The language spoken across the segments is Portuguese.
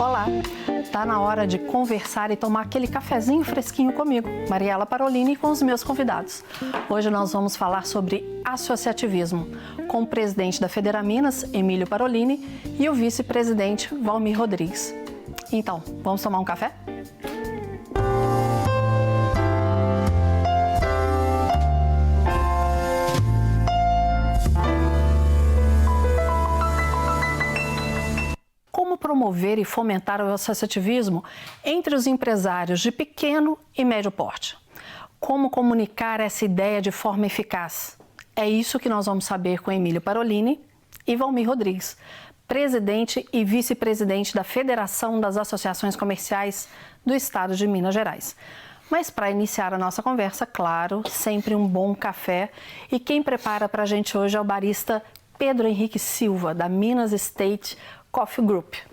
Olá! Tá na hora de conversar e tomar aquele cafezinho fresquinho comigo, Mariela Parolini, e com os meus convidados. Hoje nós vamos falar sobre associativismo, com o presidente da Federaminas, Emílio Parolini, e o vice-presidente, Valmir Rodrigues. Então, vamos tomar um café? Promover e fomentar o associativismo entre os empresários de pequeno e médio porte? Como comunicar essa ideia de forma eficaz? É isso que nós vamos saber com Emílio Parolini e Valmir Rodrigues, presidente e vice-presidente da Federação das Associações Comerciais do Estado de Minas Gerais. Mas para iniciar a nossa conversa, claro, sempre um bom café. E quem prepara para a gente hoje é o barista Pedro Henrique Silva, da Minas State Coffee Group.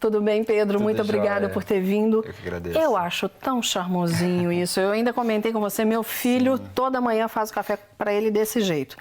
Tudo bem, Pedro? Tudo Muito obrigada por ter vindo. Eu que agradeço. Eu acho tão charmosinho isso. Eu ainda comentei com você, meu filho toda manhã faz o café para ele desse jeito.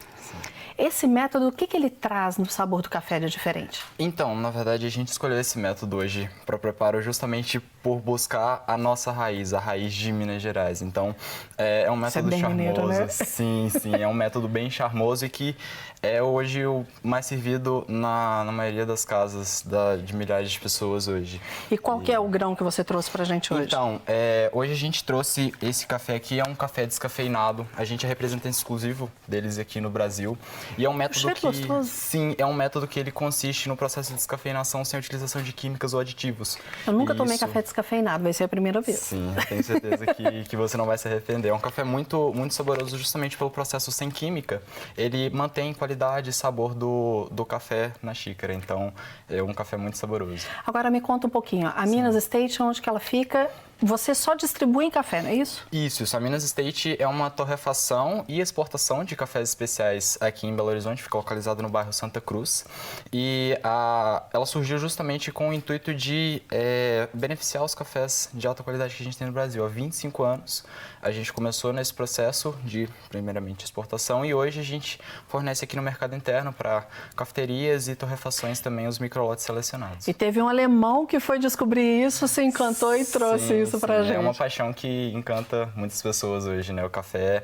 Esse método, o que, que ele traz no sabor do café de diferente? Então, na verdade, a gente escolheu esse método hoje para preparo justamente por buscar a nossa raiz, a raiz de Minas Gerais. Então, é, é um é método bem charmoso. mineiro, né? Sim, sim, é um método bem charmoso e que é hoje o mais servido na, na maioria das casas da- de milhares de pessoas hoje. E qual que é o grão que você trouxe para a gente hoje? Então, é, hoje a gente trouxe esse café aqui, é um café descafeinado. A gente é representante exclusivo deles aqui no Brasil. E é um método cheiro que. gostoso. Sim, é um método que ele consiste no processo de descafeinação sem utilização de químicas ou aditivos. Eu nunca tomei Isso- café descafeinado, vai ser a primeira vez. Sim, eu tenho certeza que, que você não vai se arrepender. É um café muito, muito saboroso justamente pelo processo sem química. Ele mantém qualidade e sabor do, do café na xícara. Então, é um café muito saboroso. Agora me conta um pouquinho. A Minas State, onde que ela fica? Você só distribui em café, não é isso? Isso, isso. A Minas State é uma torrefação e exportação de cafés especiais aqui em Belo Horizonte, fica localizada no bairro Santa Cruz. E a, ela surgiu justamente com o intuito de é, beneficiar os cafés de alta qualidade que a gente tem no Brasil. Há 25 anos a gente começou nesse processo de, primeiramente, exportação e hoje a gente fornece aqui no mercado interno para cafeterias e torrefações também os microlotes selecionados. E teve um alemão que foi descobrir isso, se encantou e trouxe Sim, isso pra sim, gente. É uma paixão que encanta muitas pessoas hoje, né? O café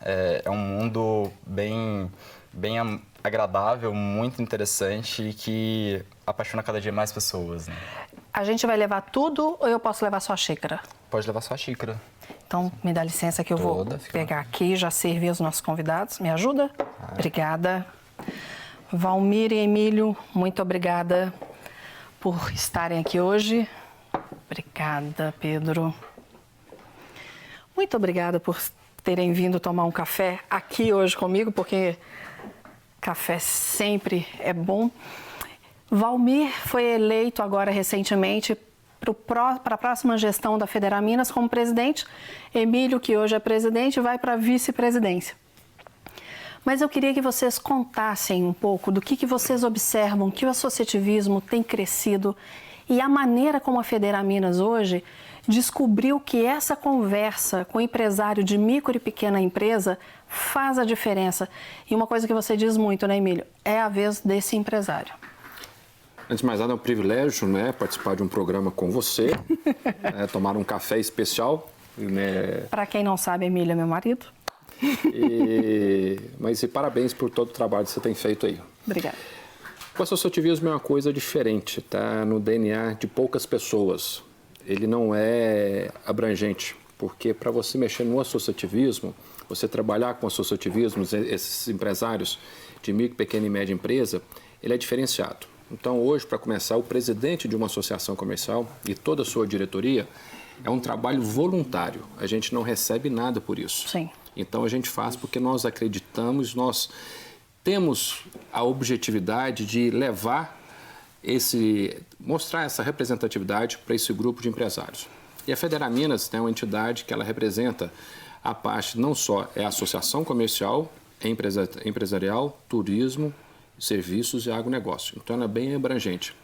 é, é um mundo bem, bem agradável, muito interessante e que apaixona cada dia mais pessoas, né? A gente vai levar tudo ou eu posso levar só a xícara? Pode levar só a xícara. Então, me dá licença que eu vou Toda, fica pegar aqui e já servir os nossos convidados. Me ajuda? Obrigada. Valmir e Emílio, muito obrigada por estarem aqui hoje. Obrigada, Pedro. Muito obrigada por terem vindo tomar um café aqui hoje comigo, porque café sempre é bom. Valmir foi eleito agora recentemente para a próxima gestão da Federaminas como presidente. Emílio, que hoje é presidente, vai para a vice-presidência. Mas eu queria que vocês contassem um pouco do que, que vocês observam que o associativismo tem crescido e a maneira como a Federaminas hoje descobriu que essa conversa com o empresário de micro e pequena empresa faz a diferença. E uma coisa que você diz muito, né, Emílio? É a vez desse empresário. Antes de mais nada, é um privilégio né, participar de um programa com você, né, tomar um café especial. Né, Para quem não sabe, Emílio é meu marido. e, mas e parabéns por todo o trabalho que você tem feito aí. Obrigada. O associativismo é uma coisa diferente, tá no DNA de poucas pessoas. Ele não é abrangente, porque para você mexer no associativismo, você trabalhar com associativismo, esses empresários de micro, pequena e média empresa, ele é diferenciado. Então, hoje, para começar, o presidente de uma associação comercial e toda a sua diretoria é um trabalho voluntário. A gente não recebe nada por isso. Sim. Então, a gente faz porque nós acreditamos, nós temos a objetividade de levar esse, mostrar essa representatividade para esse grupo de empresários. E a Federaminas é uma entidade que ela representa a parte não só é a associação comercial, é empresa, empresarial, turismo, serviços e agronegócio. Então ela é bem abrangente.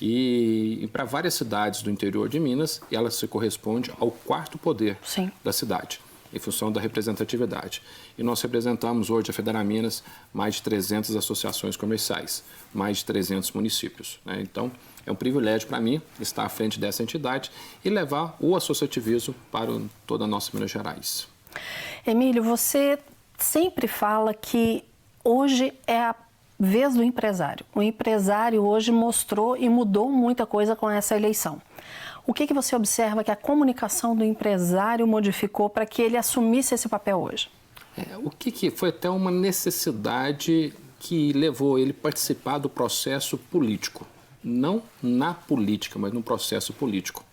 E, e para várias cidades do interior de Minas, ela se corresponde ao quarto poder Sim. da cidade. Em função da representatividade. E nós representamos hoje a Federaminas mais de 300 associações comerciais, mais de 300 municípios. Né? Então, é um privilégio para mim estar à frente dessa entidade e levar o associativismo para toda a nossa Minas Gerais. Emílio, você sempre fala que hoje é a vez do empresário. O empresário hoje mostrou e mudou muita coisa com essa eleição. O que, que você observa que a comunicação do empresário modificou para que ele assumisse esse papel hoje? É, o que, que foi até uma necessidade que levou ele a participar do processo político. Não na política, mas no processo político.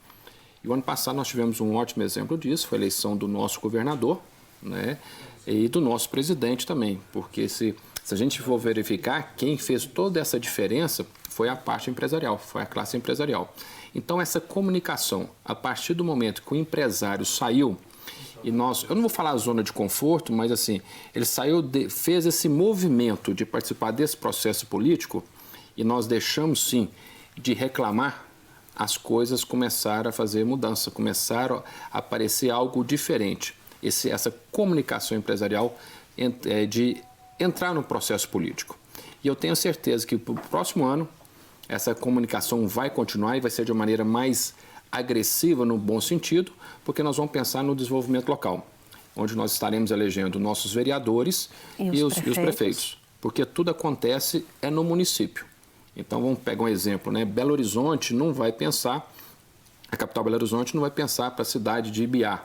E o ano passado nós tivemos um ótimo exemplo disso, foi a eleição do nosso governador né, e do nosso presidente também, porque se se a gente for verificar, quem fez toda essa diferença foi a parte empresarial, foi a classe empresarial. Então, essa comunicação, a partir do momento que o empresário saiu, e nós, eu não vou falar zona de conforto, mas assim, ele saiu, de, fez esse movimento de participar desse processo político, e nós deixamos sim de reclamar, as coisas começaram a fazer mudança, começaram a aparecer algo diferente. Esse, essa comunicação empresarial é, de entrar no processo político. E eu tenho certeza que para o próximo ano essa comunicação vai continuar e vai ser de uma maneira mais agressiva no bom sentido, porque nós vamos pensar no desenvolvimento local, onde nós estaremos elegendo nossos vereadores e, e, os, prefeitos. e os, prefeitos. porque tudo acontece é no município. Então vamos pegar um exemplo, né? Belo Horizonte não vai pensar, a capital Belo Horizonte não vai pensar para a cidade de Ibiá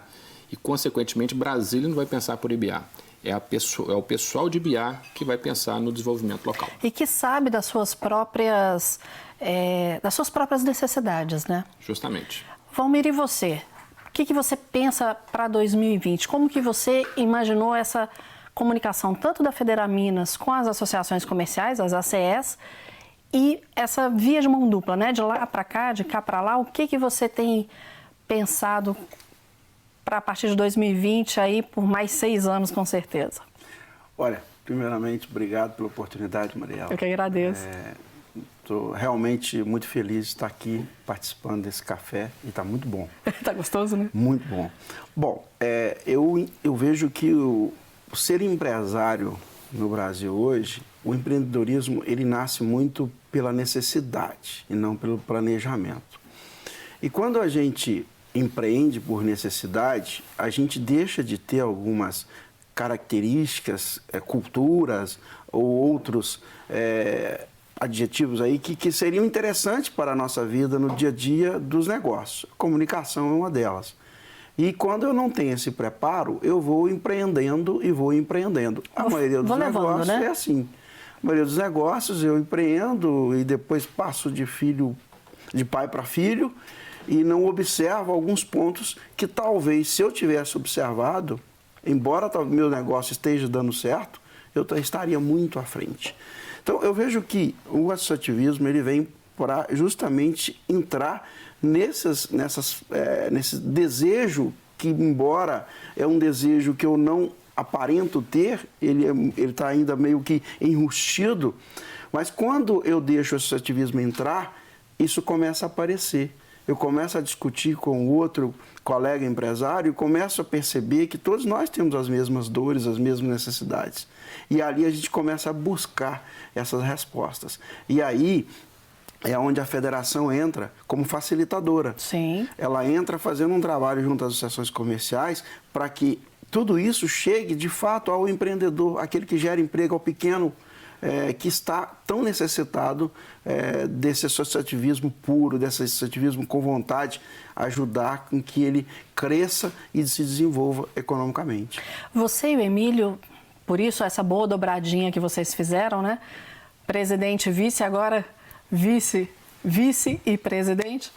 e consequentemente Brasília não vai pensar por Ibiá é, pessoa, é o pessoal de BIA que vai pensar no desenvolvimento local. E que sabe das suas próprias, é, das suas próprias necessidades, né? Justamente. Valmir, e você? O que, que você pensa para 2020? Como que você imaginou essa comunicação tanto da Federaminas com as associações comerciais, as ACS, e essa via de mão dupla, né? De lá para cá, de cá para lá, o que, que você tem pensado para a partir de 2020 aí por mais seis anos com certeza. Olha, primeiramente, obrigado pela oportunidade, Mariela. Eu que agradeço. Estou é, realmente muito feliz de estar aqui participando desse café e está muito bom. Está gostoso, né? Muito bom. Bom, é, eu, eu vejo que o, o ser empresário no Brasil hoje, o empreendedorismo ele nasce muito pela necessidade e não pelo planejamento. E quando a gente empreende por necessidade, a gente deixa de ter algumas características, é, culturas ou outros é, adjetivos aí que, que seriam interessantes para a nossa vida no dia a dia dos negócios. Comunicação é uma delas. E quando eu não tenho esse preparo, eu vou empreendendo e vou empreendendo. A maioria dos levando, negócios né? é assim. A maioria dos negócios eu empreendo e depois passo de filho, de pai para filho e não observa alguns pontos que talvez, se eu tivesse observado, embora meu negócio esteja dando certo, eu estaria muito à frente. Então, eu vejo que o associativismo ele vem para justamente entrar nessas, nessas, é, nesse desejo que, embora é um desejo que eu não aparento ter, ele é, está ainda meio que enrustido, mas quando eu deixo o associativismo entrar, isso começa a aparecer eu começo a discutir com outro colega empresário e começo a perceber que todos nós temos as mesmas dores, as mesmas necessidades. E ali a gente começa a buscar essas respostas. E aí é onde a federação entra como facilitadora. Sim. Ela entra fazendo um trabalho junto às associações comerciais para que tudo isso chegue de fato ao empreendedor, aquele que gera emprego ao pequeno é, que está tão necessitado é, desse associativismo puro, desse associativismo com vontade, ajudar com que ele cresça e se desenvolva economicamente. Você e o Emílio, por isso essa boa dobradinha que vocês fizeram, né? Presidente vice, agora vice, vice e presidente.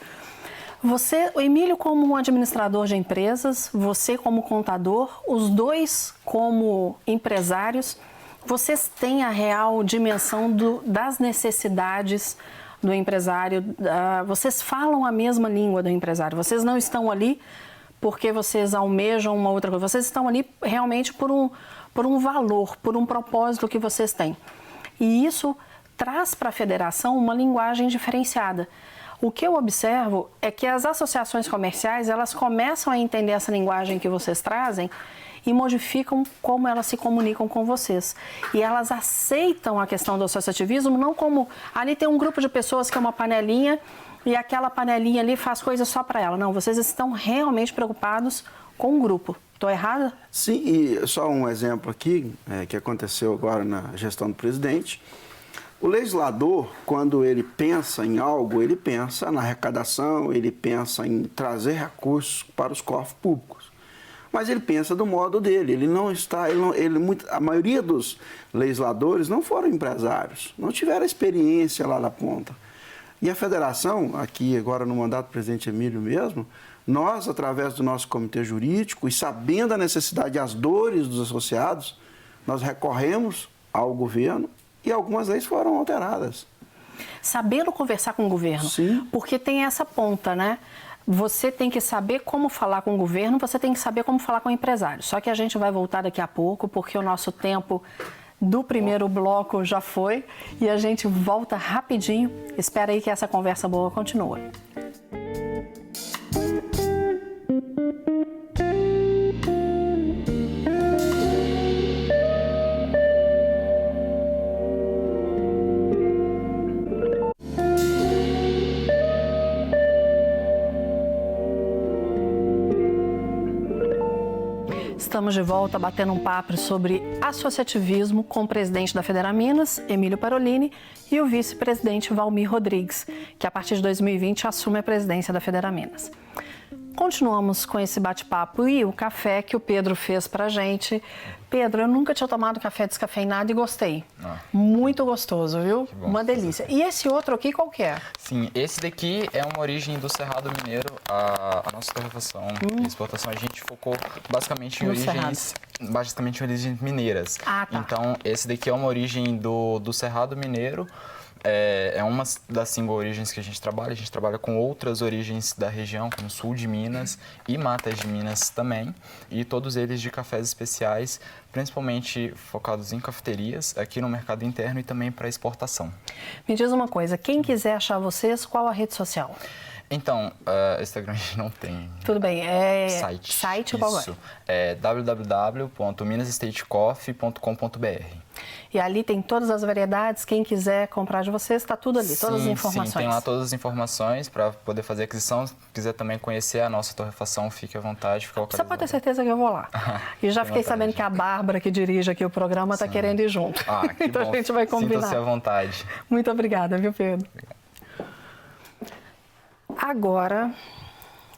Você, o Emílio como um administrador de empresas, você como contador, os dois como empresários, vocês têm a real dimensão do, das necessidades do empresário? Uh, vocês falam a mesma língua do empresário? Vocês não estão ali porque vocês almejam uma outra coisa? Vocês estão ali realmente por um, por um valor, por um propósito que vocês têm. E isso traz para a federação uma linguagem diferenciada. O que eu observo é que as associações comerciais elas começam a entender essa linguagem que vocês trazem e modificam como elas se comunicam com vocês. E elas aceitam a questão do associativismo não como ali tem um grupo de pessoas que é uma panelinha e aquela panelinha ali faz coisas só para ela. Não, vocês estão realmente preocupados com o grupo. Estou errada? Sim, e só um exemplo aqui é, que aconteceu agora na gestão do presidente. O legislador, quando ele pensa em algo, ele pensa na arrecadação, ele pensa em trazer recursos para os cofres públicos. Mas ele pensa do modo dele. Ele não está, ele não, ele, a maioria dos legisladores não foram empresários, não tiveram experiência lá na ponta. E a federação, aqui agora no mandato do presidente Emílio mesmo, nós, através do nosso comitê jurídico e sabendo a necessidade e as dores dos associados, nós recorremos ao governo e algumas leis foram alteradas. Sabendo conversar com o governo. Sim. Porque tem essa ponta, né? Você tem que saber como falar com o governo, você tem que saber como falar com o empresário. Só que a gente vai voltar daqui a pouco, porque o nosso tempo do primeiro bloco já foi e a gente volta rapidinho. Espera aí que essa conversa boa continua. Estamos de volta batendo um papo sobre associativismo com o presidente da Federaminas, Emílio Parolini, e o vice-presidente Valmir Rodrigues, que a partir de 2020 assume a presidência da Federaminas. Continuamos com esse bate-papo e o café que o Pedro fez para gente. Pedro, eu nunca tinha tomado café descafeinado e gostei. Ah. Muito gostoso, viu? Uma delícia. E esse outro aqui, qual que é? Sim, esse daqui é uma origem do Cerrado Mineiro. A, a nossa torrefação hum. e exportação, a gente focou basicamente em origens... Cerrado. Basicamente em origens mineiras. Ah, tá. Então, esse daqui é uma origem do, do Cerrado Mineiro. É, é uma das cinco origens que a gente trabalha. A gente trabalha com outras origens da região, como sul de Minas e matas de Minas também. E todos eles de cafés especiais, principalmente focados em cafeterias, aqui no mercado interno e também para exportação. Me diz uma coisa, quem quiser achar vocês, qual a rede social? Então, uh, Instagram a gente não tem. Tudo bem, é site. Site qual é? É www.minasestatecoffee.com.br. E ali tem todas as variedades, quem quiser comprar de vocês, está tudo ali, sim, todas as informações. Sim, tem lá todas as informações para poder fazer aquisição. Se quiser também conhecer a nossa torrefação, fique à vontade, fica Você pode ter certeza que eu vou lá. e já fiquei sabendo que a Bárbara, que dirige aqui o programa, está querendo ir junto. Ah, então bom. a gente vai combinar. Sinta-se à vontade. Muito obrigada, viu, Pedro? Obrigado. Agora,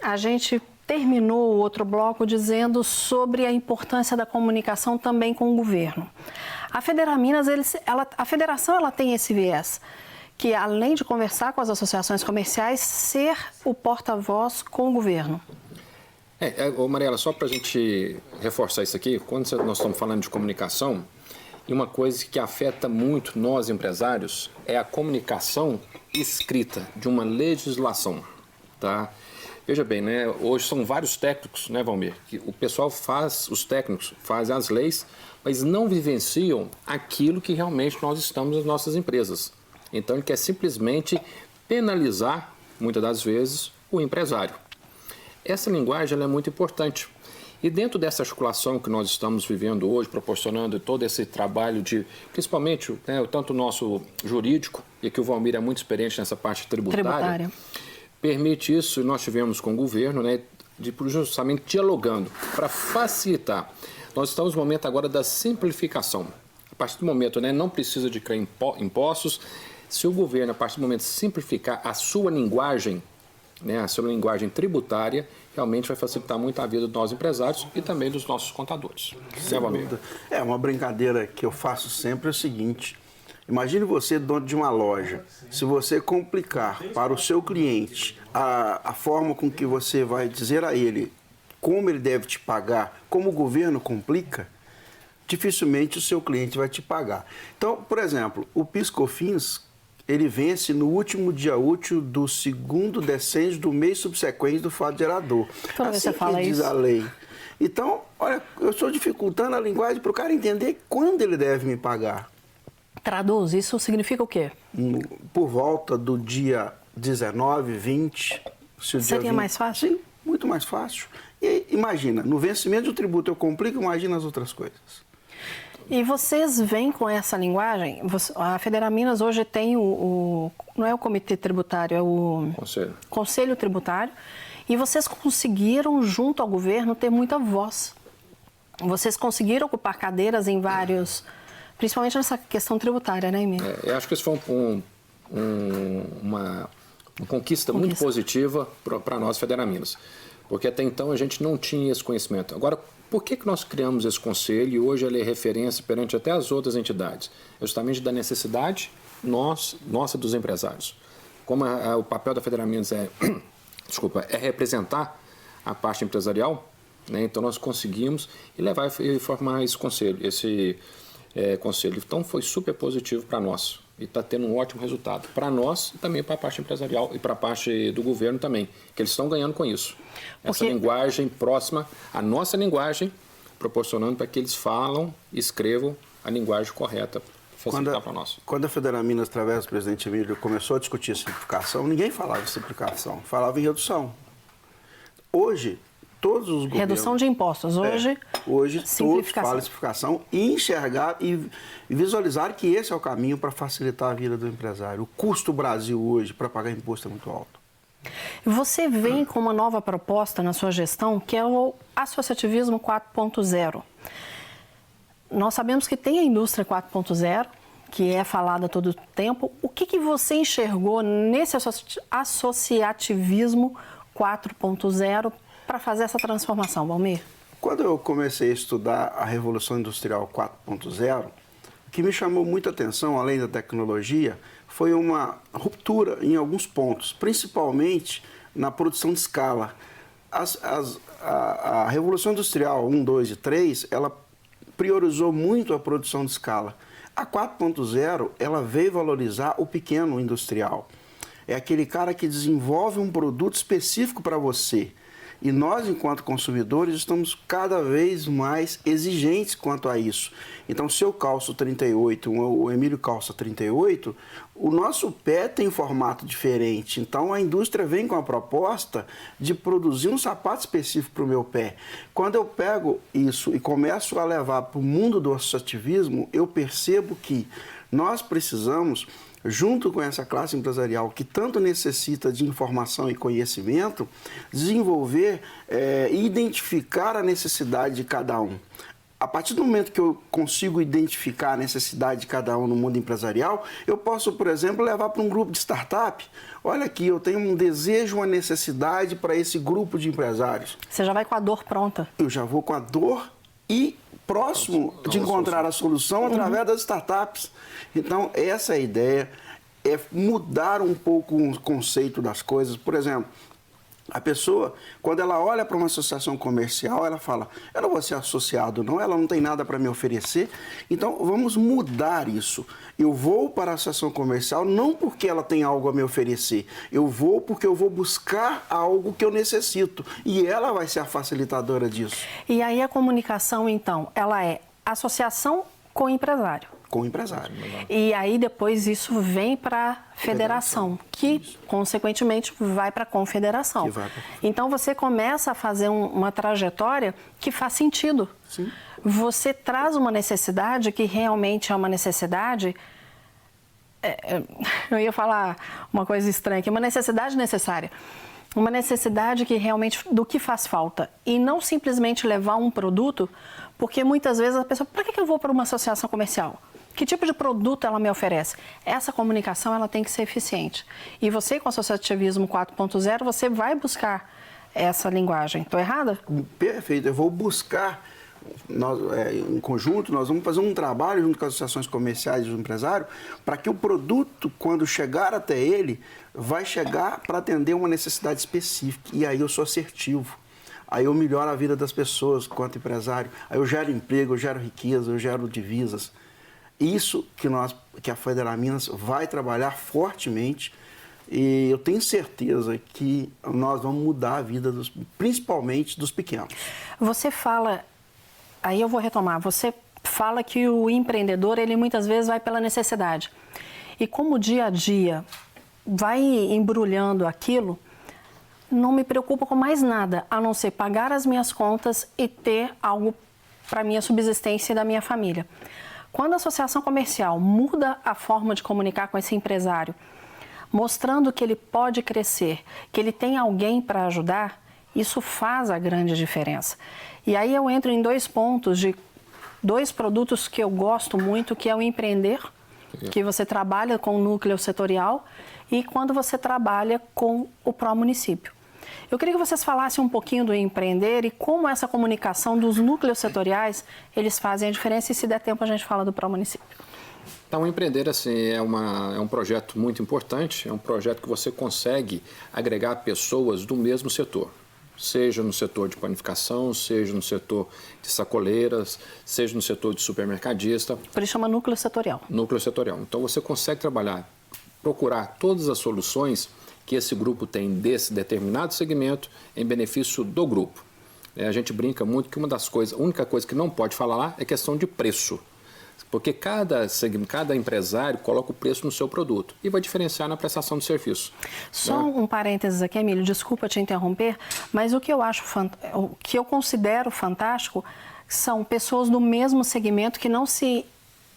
a gente terminou o outro bloco dizendo sobre a importância da comunicação também com o governo. A Federaminas, eles, ela, a federação ela tem esse viés, que além de conversar com as associações comerciais, ser o porta-voz com o governo. É, é, Mariela, só para a gente reforçar isso aqui, quando nós estamos falando de comunicação, e uma coisa que afeta muito nós empresários é a comunicação escrita de uma legislação, tá? Veja bem, né? Hoje são vários técnicos, né, Valmir? Que o pessoal faz, os técnicos fazem as leis, mas não vivenciam aquilo que realmente nós estamos nas nossas empresas. Então ele quer simplesmente penalizar, muitas das vezes, o empresário. Essa linguagem é muito importante. E dentro dessa articulação que nós estamos vivendo hoje, proporcionando todo esse trabalho de, principalmente, né, tanto o nosso jurídico, e que o Valmir é muito experiente nessa parte tributária, tributária. permite isso, e nós tivemos com o governo, né, de justamente dialogando, para facilitar. Nós estamos no momento agora da simplificação. A partir do momento, né, não precisa de criar impostos, se o governo, a partir do momento, simplificar a sua linguagem, né, a sua linguagem tributária, realmente vai facilitar muito a vida dos nossos empresários e também dos nossos contadores. Dúvida. É, uma brincadeira que eu faço sempre é o seguinte, Imagine você, dono de uma loja, se você complicar para o seu cliente a, a forma com que você vai dizer a ele como ele deve te pagar, como o governo complica, dificilmente o seu cliente vai te pagar. Então, por exemplo, o PiscoFins, ele vence no último dia útil do segundo decênio do mês subsequente do fato gerador. Toda assim você fala diz isso. a lei. Então, olha, eu estou dificultando a linguagem para o cara entender quando ele deve me pagar. Traduz, isso significa o quê? Por volta do dia 19, 20. Se Seria 20... mais fácil? Sim, Muito mais fácil. E imagina, no vencimento do tributo eu complico, imagina as outras coisas. E vocês vêm com essa linguagem? A Federal Minas hoje tem o, o, não é o comitê tributário, é o Conselho. Conselho Tributário. E vocês conseguiram, junto ao governo, ter muita voz. Vocês conseguiram ocupar cadeiras em vários, principalmente nessa questão tributária, né, Emílio? É, eu acho que isso foi um, um, uma, uma, conquista, conquista. muito positiva para nós, Federal Minas. Porque até então a gente não tinha esse conhecimento. Agora, por que, que nós criamos esse conselho e hoje ele é referência perante até as outras entidades? É justamente da necessidade nós, nossa dos empresários. Como a, a, o papel da Federal Minas é, desculpa, é representar a parte empresarial, né? então nós conseguimos levar e formar esse conselho, esse é, conselho. Então foi super positivo para nós e está tendo um ótimo resultado para nós e também para a parte empresarial e para a parte do governo também, que eles estão ganhando com isso. Essa Porque... linguagem próxima à nossa linguagem, proporcionando para que eles falam e escrevam a linguagem correta quando a, quando a Federal Minas, através do presidente Emílio, começou a discutir simplificação, ninguém falava de simplificação, falava em redução. Hoje, todos os governos... Redução de impostos. Hoje, é, hoje todos falam simplificação e enxergar e, e visualizar que esse é o caminho para facilitar a vida do empresário. O custo do Brasil hoje para pagar imposto é muito alto. Você vem com uma nova proposta na sua gestão, que é o associativismo 4.0. Nós sabemos que tem a indústria 4.0, que é falada todo o tempo. O que, que você enxergou nesse associativismo 4.0 para fazer essa transformação, Valmir? Quando eu comecei a estudar a Revolução Industrial 4.0, o que me chamou muita atenção, além da tecnologia, foi uma ruptura em alguns pontos, principalmente na produção de escala. As, as, a, a, Revolução Industrial 1, 2 e 3, ela priorizou muito a produção de escala. A 4.0, ela veio valorizar o pequeno industrial. É aquele cara que desenvolve um produto específico para você. E nós, enquanto consumidores, estamos cada vez mais exigentes quanto a isso. Então, se eu calço 38, o Emílio calça 38, o nosso pé tem formato diferente. Então, a indústria vem com a proposta de produzir um sapato específico para o meu pé. Quando eu pego isso e começo a levar para o mundo do associativismo, eu percebo que nós precisamos junto com essa classe empresarial que tanto necessita de informação e conhecimento, desenvolver é, e identificar a necessidade de cada um. A partir do momento que eu consigo identificar a necessidade de cada um no mundo empresarial, eu posso, por exemplo, levar para um grupo de startup. Olha aqui, eu tenho um desejo, uma necessidade para esse grupo de empresários. Você já vai com a dor pronta. Eu já vou com a dor e próximo de encontrar a solução através uhum. das startups. Então, essa é a ideia, é mudar um pouco o conceito das coisas. Por exemplo, a pessoa, quando ela olha para uma associação comercial, ela fala: eu não vou ser associado, não, ela não tem nada para me oferecer. Então, vamos mudar isso. Eu vou para a associação comercial não porque ela tem algo a me oferecer, eu vou porque eu vou buscar algo que eu necessito. E ela vai ser a facilitadora disso. E aí a comunicação, então, ela é associação com empresário com o empresário. E aí depois isso vem para a federação, que isso. consequentemente vai para a confederação. Então você começa a fazer um, uma trajetória que faz sentido. Sim. Você traz uma necessidade que realmente é uma necessidade. É, é eu ia falar uma coisa estranha aqui, uma necessidade necessária. Uma necessidade que realmente do que faz falta. E não simplesmente levar um produto, porque muitas vezes a pessoa, para que eu vou para uma associação comercial? Que tipo de produto ela me oferece? Essa comunicação ela tem que ser eficiente. E você, com o associativismo 4.0, você vai buscar essa linguagem. Estou errada? Perfeito. Eu vou buscar nós, é, em conjunto, nós vamos fazer um trabalho junto com as associações comerciais e do empresário para que o produto, quando chegar até ele, vai chegar para atender uma necessidade específica. E aí eu sou assertivo. Aí eu melhoro a vida das pessoas quanto empresário. Aí eu gero emprego, eu gero riqueza, eu gero divisas. Isso que, nós, que a Federal Minas vai trabalhar fortemente e eu tenho certeza que nós vamos mudar a vida, dos, principalmente dos pequenos. Você fala, aí eu vou retomar, você fala que o empreendedor, ele muitas vezes vai pela necessidade. E como o dia a dia vai embrulhando aquilo, não me preocupo com mais nada, a não ser pagar as minhas contas e ter algo para minha subsistência e da minha família. Quando a associação comercial muda a forma de comunicar com esse empresário, mostrando que ele pode crescer, que ele tem alguém para ajudar, isso faz a grande diferença. E aí eu entro em dois pontos de dois produtos que eu gosto muito, que é o empreender, que você trabalha com o núcleo setorial, e quando você trabalha com o pró-município. Eu queria que vocês falassem um pouquinho do empreender e como essa comunicação dos núcleos setoriais, eles fazem a diferença e se der tempo a gente fala do pró-município. Então, o empreender assim, é, uma, é um projeto muito importante, é um projeto que você consegue agregar pessoas do mesmo setor, seja no setor de panificação, seja no setor de sacoleiras, seja no setor de supermercadista. Por isso chama núcleo setorial. Núcleo setorial. Então, você consegue trabalhar, procurar todas as soluções que esse grupo tem desse determinado segmento em benefício do grupo. É, a gente brinca muito que uma das coisas, a única coisa que não pode falar lá é questão de preço. Porque cada, cada empresário coloca o preço no seu produto e vai diferenciar na prestação de serviço. Só né? um parênteses aqui, Emílio, desculpa te interromper, mas o que eu acho, o que eu considero fantástico são pessoas do mesmo segmento que não se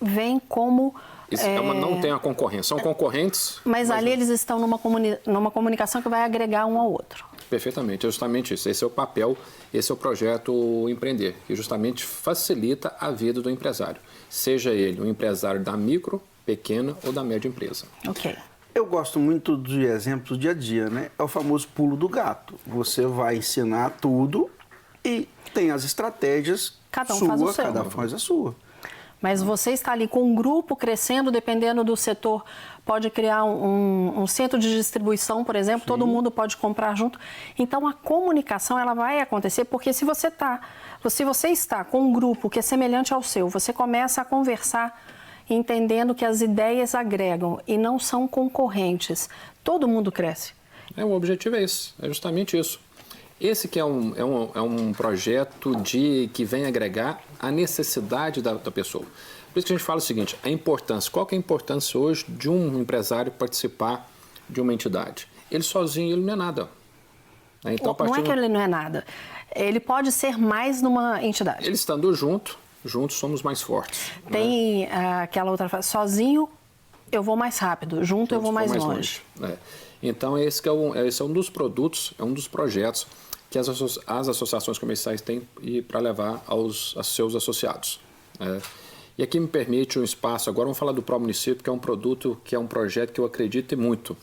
veem como isso é... uma, não tem a concorrência, são concorrentes. Mas, mas ali não. eles estão numa, comuni... numa comunicação que vai agregar um ao outro. Perfeitamente, é justamente isso. Esse é o papel, esse é o projeto Empreender, que justamente facilita a vida do empresário, seja ele um empresário da micro, pequena ou da média empresa. Ok. Eu gosto muito de exemplos do dia a dia, né? É o famoso pulo do gato. Você vai ensinar tudo e tem as estratégias cada um sua, faz o seu. cada um faz a sua. Mas você está ali com um grupo crescendo, dependendo do setor, pode criar um, um centro de distribuição, por exemplo, Sim. todo mundo pode comprar junto. Então a comunicação ela vai acontecer porque se você está, se você está com um grupo que é semelhante ao seu, você começa a conversar entendendo que as ideias agregam e não são concorrentes. Todo mundo cresce. É, o objetivo é esse, é justamente isso. Esse que é um, é um, é um projeto de, que vem agregar a necessidade da, da pessoa. Por isso que a gente fala o seguinte, a importância, qual que é a importância hoje de um empresário participar de uma entidade? Ele sozinho, ele não é nada. Né? Então, não é que ele não é nada. Ele pode ser mais numa entidade. Ele estando junto, juntos somos mais fortes. Tem né? aquela outra frase, sozinho eu vou mais rápido, junto eu vou mais, mais longe. longe. É. Então, esse, é um, esse é um dos produtos, é um dos projetos que as, as associações comerciais têm para levar aos, aos, seus associados. É. E aqui me permite um espaço, agora vamos falar do Pro Município, que é um produto, que é um projeto que eu acredito muito.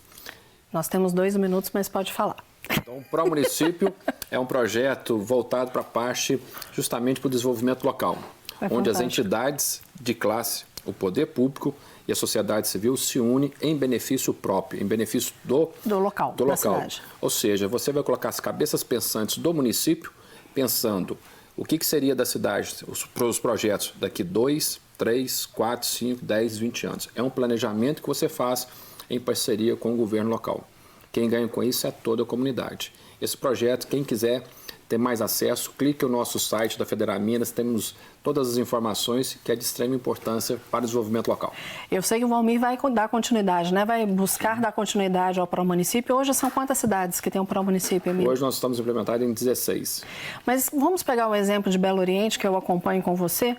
Nós temos dois minutos, mas pode falar. Então, o Pro Município é um projeto voltado para a parte justamente para o desenvolvimento local, é onde fantástico. as entidades de classe, o poder público e a sociedade civil se unem em benefício próprio, em benefício do, do local. Do local. Ou seja, você vai colocar as cabeças pensantes do município pensando o que, que seria da cidade, os, os projetos daqui 2, 3, 4, 5, 10, 20 anos. É um planejamento que você faz em parceria com o governo local. Quem ganha com isso é toda a comunidade. Esse projeto, quem quiser ter mais acesso, clique no nosso site da Federal Minas, temos todas as informações que é de extrema importância para o desenvolvimento local. Eu sei que o Valmir vai dar continuidade, né? vai buscar dar continuidade ao pró-município. Hoje são quantas cidades que tem um pró-município, Emílio? Hoje nós estamos implementados em 16. Mas vamos pegar o exemplo de Belo Oriente, que eu acompanho com você.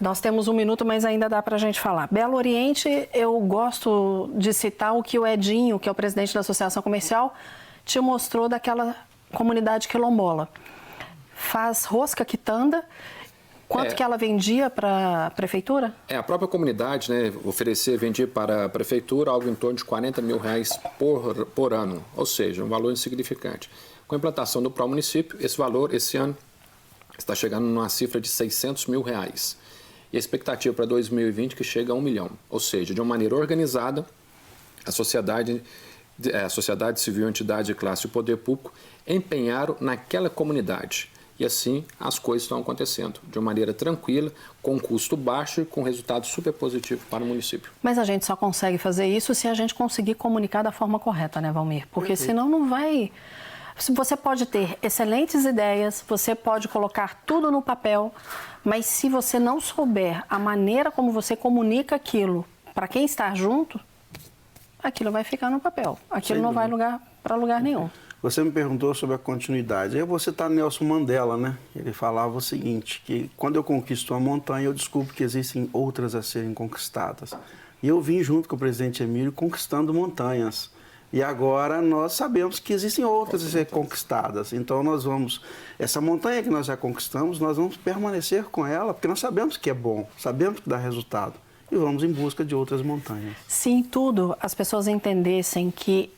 Nós temos um minuto, mas ainda dá para a gente falar. Belo Oriente, eu gosto de citar o que o Edinho, que é o presidente da Associação Comercial, te mostrou daquela comunidade quilombola. Faz rosca quitanda. Quanto é, que ela vendia para a prefeitura? É, a própria comunidade né, oferecer, vendia para a prefeitura algo em torno de 40 mil reais por, por ano, ou seja, um valor insignificante. Com a implantação do Pro Município, esse valor, esse ano, está chegando numa cifra de 600 mil reais. E a expectativa para 2020 que chega a um milhão. Ou seja, de uma maneira organizada, a sociedade a sociedade civil, a entidade de classe e o poder público empenharam naquela comunidade. E assim as coisas estão acontecendo de uma maneira tranquila, com custo baixo e com resultado super positivo para o município. Mas a gente só consegue fazer isso se a gente conseguir comunicar da forma correta, né, Valmir? Porque uhum. senão não vai. Você pode ter excelentes ideias, você pode colocar tudo no papel, mas se você não souber a maneira como você comunica aquilo para quem está junto, aquilo vai ficar no papel. Aquilo Sem não dúvida. vai lugar para lugar nenhum. Você me perguntou sobre a continuidade. Eu vou citar Nelson Mandela, né? Ele falava o seguinte, que quando eu conquisto uma montanha, eu descubro que existem outras a serem conquistadas. E eu vim junto com o presidente Emílio conquistando montanhas. E agora nós sabemos que existem outras a ser conquistadas. Então nós vamos, essa montanha que nós já conquistamos, nós vamos permanecer com ela, porque nós sabemos que é bom, sabemos que dá resultado. E vamos em busca de outras montanhas. Se em tudo as pessoas entendessem que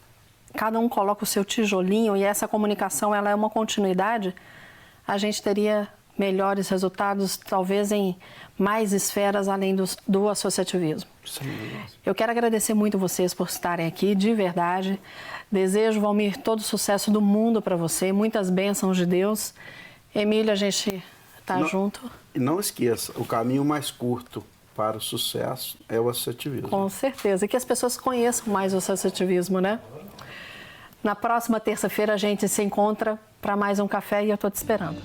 cada um coloca o seu tijolinho e essa comunicação ela é uma continuidade, a gente teria melhores resultados, talvez em mais esferas além do, do associativismo. Eu quero agradecer muito vocês por estarem aqui, de verdade. Desejo, Valmir, todo o sucesso do mundo para você, muitas bênçãos de Deus. Emílio, a gente está junto. E não esqueça, o caminho mais curto para o sucesso é o associativismo. Com certeza. E que as pessoas conheçam mais o associativismo, né? Na próxima terça-feira a gente se encontra para mais um café e eu estou te esperando.